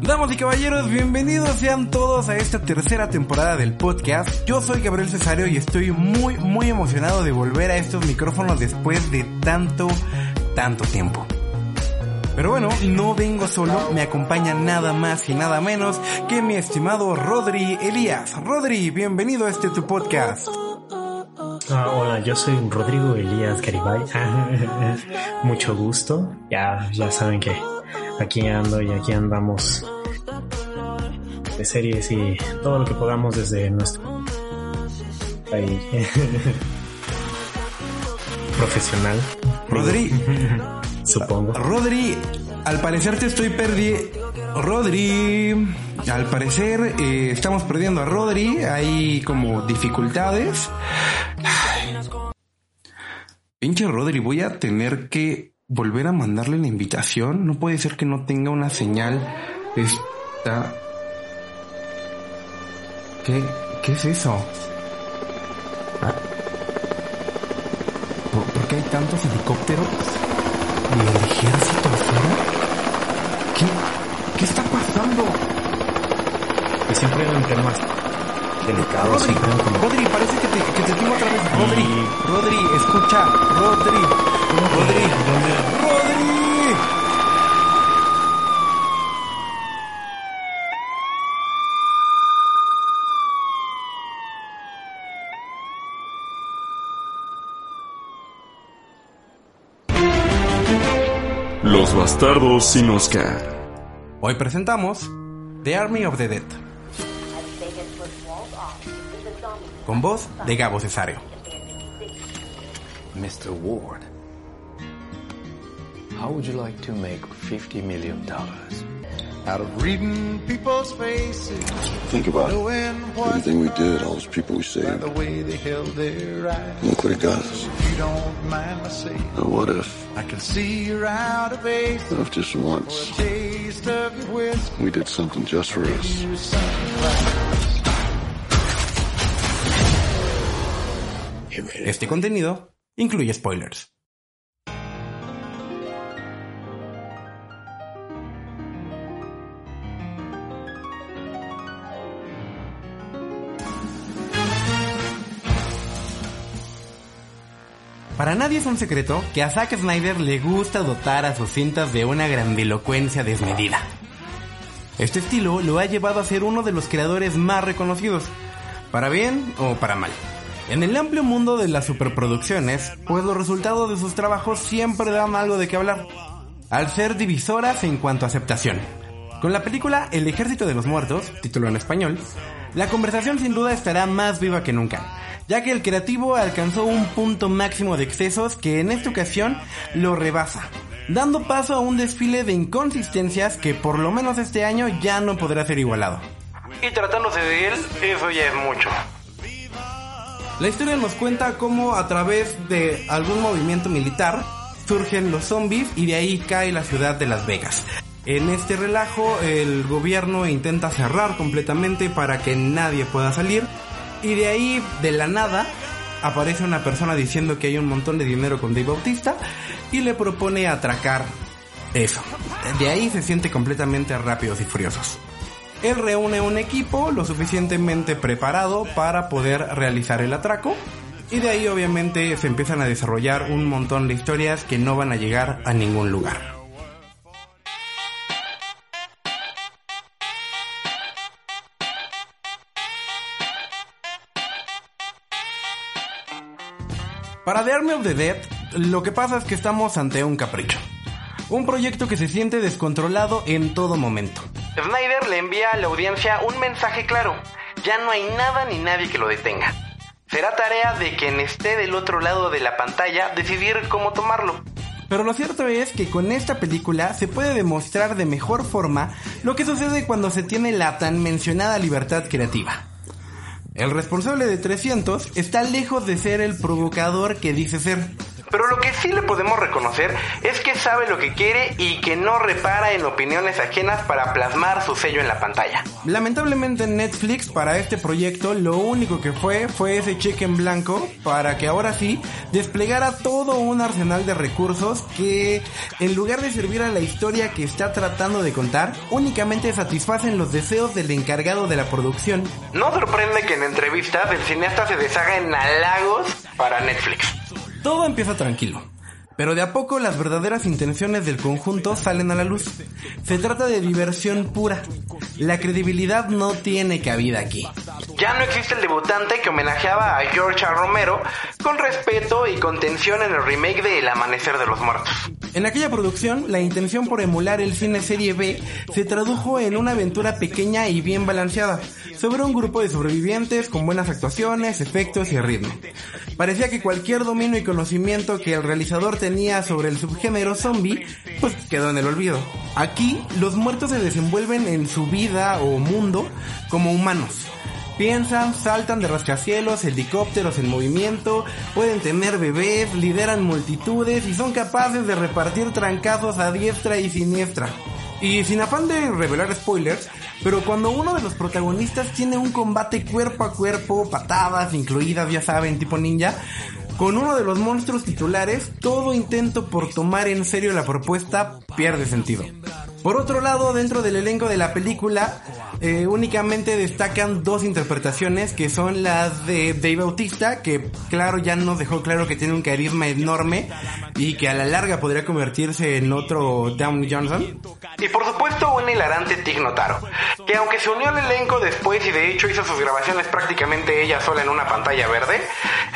Damas y caballeros, bienvenidos sean todos a esta tercera temporada del podcast. Yo soy Gabriel Cesario y estoy muy, muy emocionado de volver a estos micrófonos después de tanto, tanto tiempo. Pero bueno, no vengo solo, me acompaña nada más y nada menos que mi estimado Rodri Elías. Rodri, bienvenido a este tu podcast. Ah, hola, yo soy Rodrigo Elías Garibay. Mucho gusto. Ya, ya saben que aquí ando y aquí andamos de series y todo lo que podamos desde nuestro ahí profesional. Rodri, supongo. Rodri, al parecer te estoy perdiendo. Rodri, al parecer eh, estamos perdiendo a Rodri. Hay como dificultades. Pinche Rodri, voy a tener que volver a mandarle la invitación. No puede ser que no tenga una señal. Está. ¿Qué, qué es eso? Ah. ¿Por, por qué hay tantos helicópteros? ¿Y el ejército afuera? ¿Qué, ¿Qué está pasando? Que siempre eran temas delicados. Rodri, como- Rodri, parece Rodri, Rodri, escucha. Rodri, Rodri, Rodri. Los bastardos sin Oscar. Hoy presentamos The Army of the Dead. Con voz de Gabo Cesario. Mr. Ward, how would you like to make $50 million? out of reading people's faces, Think about it. knowing what Everything we did, all those people we by saved. the way they held their eyes. Look what it got us. If you don't mind my saying, Now what if, I can see you're out of base. what if just once Taste of your whiskey, we did something just for us? Este contenido incluye spoilers. Para nadie es un secreto que a Zack Snyder le gusta dotar a sus cintas de una grandilocuencia desmedida. Este estilo lo ha llevado a ser uno de los creadores más reconocidos, para bien o para mal. En el amplio mundo de las superproducciones, pues los resultados de sus trabajos siempre dan algo de qué hablar, al ser divisoras en cuanto a aceptación. Con la película El Ejército de los Muertos, título en español, la conversación sin duda estará más viva que nunca, ya que el creativo alcanzó un punto máximo de excesos que en esta ocasión lo rebasa, dando paso a un desfile de inconsistencias que por lo menos este año ya no podrá ser igualado. Y tratándose de él, eso ya es mucho. La historia nos cuenta cómo a través de algún movimiento militar surgen los zombies y de ahí cae la ciudad de Las Vegas. En este relajo el gobierno intenta cerrar completamente para que nadie pueda salir y de ahí de la nada aparece una persona diciendo que hay un montón de dinero con Dave Bautista y le propone atracar eso. De ahí se siente completamente rápidos y furiosos. Él reúne un equipo lo suficientemente preparado para poder realizar el atraco. Y de ahí obviamente se empiezan a desarrollar un montón de historias que no van a llegar a ningún lugar. Para The Army of the Dead, lo que pasa es que estamos ante un capricho. Un proyecto que se siente descontrolado en todo momento. Snyder le envía a la audiencia un mensaje claro. Ya no hay nada ni nadie que lo detenga. Será tarea de quien esté del otro lado de la pantalla decidir cómo tomarlo. Pero lo cierto es que con esta película se puede demostrar de mejor forma lo que sucede cuando se tiene la tan mencionada libertad creativa. El responsable de 300 está lejos de ser el provocador que dice ser. Pero lo que sí le podemos reconocer es que sabe lo que quiere y que no repara en opiniones ajenas para plasmar su sello en la pantalla. Lamentablemente Netflix para este proyecto lo único que fue fue ese cheque en blanco para que ahora sí desplegara todo un arsenal de recursos que en lugar de servir a la historia que está tratando de contar, únicamente satisfacen los deseos del encargado de la producción. No sorprende que en entrevistas el cineasta se deshaga en halagos para Netflix. Todo empieza tranquilo. Pero de a poco las verdaderas intenciones del conjunto salen a la luz. Se trata de diversión pura. La credibilidad no tiene cabida aquí. Ya no existe el debutante que homenajeaba a George A. Romero con respeto y contención en el remake de El Amanecer de los Muertos. En aquella producción, la intención por emular el cine serie B se tradujo en una aventura pequeña y bien balanceada, sobre un grupo de sobrevivientes con buenas actuaciones, efectos y ritmo. Parecía que cualquier dominio y conocimiento que el realizador tenía sobre el subgénero zombie, pues quedó en el olvido. Aquí, los muertos se desenvuelven en su vida o mundo como humanos. Piensan, saltan de rascacielos, helicópteros en movimiento, pueden tener bebés, lideran multitudes y son capaces de repartir trancazos a diestra y siniestra. Y sin afán de revelar spoilers, pero cuando uno de los protagonistas tiene un combate cuerpo a cuerpo, patadas incluidas, ya saben, tipo ninja, con uno de los monstruos titulares, todo intento por tomar en serio la propuesta pierde sentido. Por otro lado, dentro del elenco de la película, eh, únicamente destacan dos interpretaciones que son las de Dave Bautista, que claro ya nos dejó claro que tiene un carisma enorme y que a la larga podría convertirse en otro Downey Johnson. Y por supuesto un hilarante Tig Notaro, que aunque se unió al elenco después y de hecho hizo sus grabaciones prácticamente ella sola en una pantalla verde,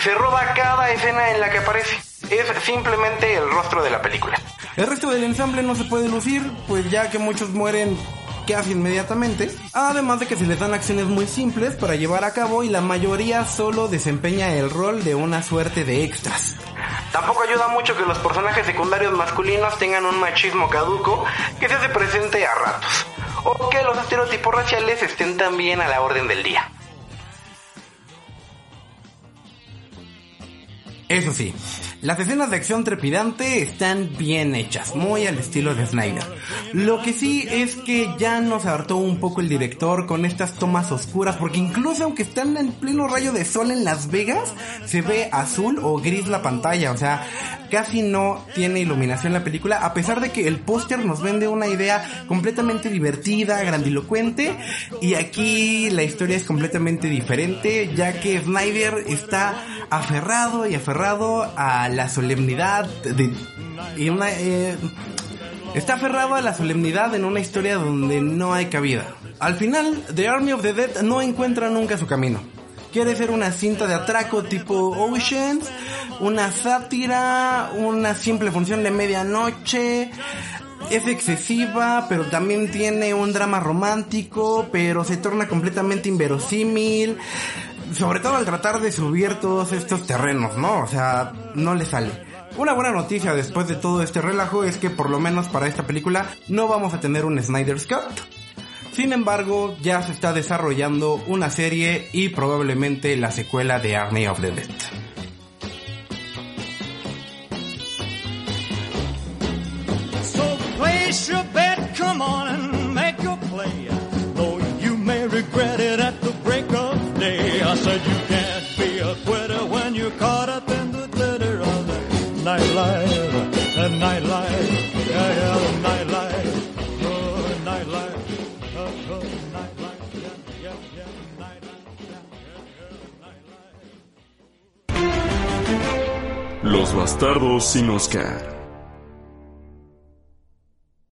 se roba cada escena en la que aparece. Es simplemente el rostro de la película. El resto del ensamble no se puede lucir, pues ya que muchos mueren casi inmediatamente, además de que se les dan acciones muy simples para llevar a cabo y la mayoría solo desempeña el rol de una suerte de extras. Tampoco ayuda mucho que los personajes secundarios masculinos tengan un machismo caduco que se hace presente a ratos, o que los estereotipos raciales estén también a la orden del día. Eso sí, las escenas de acción trepidante están bien hechas, muy al estilo de Snyder. Lo que sí es que ya nos hartó un poco el director con estas tomas oscuras, porque incluso aunque están en pleno rayo de sol en Las Vegas, se ve azul o gris la pantalla, o sea, casi no tiene iluminación la película, a pesar de que el póster nos vende una idea completamente divertida, grandilocuente, y aquí la historia es completamente diferente, ya que Snyder está aferrado y aferrado a la solemnidad de, una, eh, está aferrado a la solemnidad en una historia donde no hay cabida. Al final, The Army of the Dead no encuentra nunca su camino. Quiere ser una cinta de atraco tipo Oceans, una sátira, una simple función de medianoche, es excesiva, pero también tiene un drama romántico, pero se torna completamente inverosímil sobre todo al tratar de subir todos estos terrenos, ¿no? O sea, no le sale. Una buena noticia después de todo este relajo es que por lo menos para esta película no vamos a tener un Snyder's Cut. Sin embargo, ya se está desarrollando una serie y probablemente la secuela de Army of the Dead. Los bastardos sin Oscar.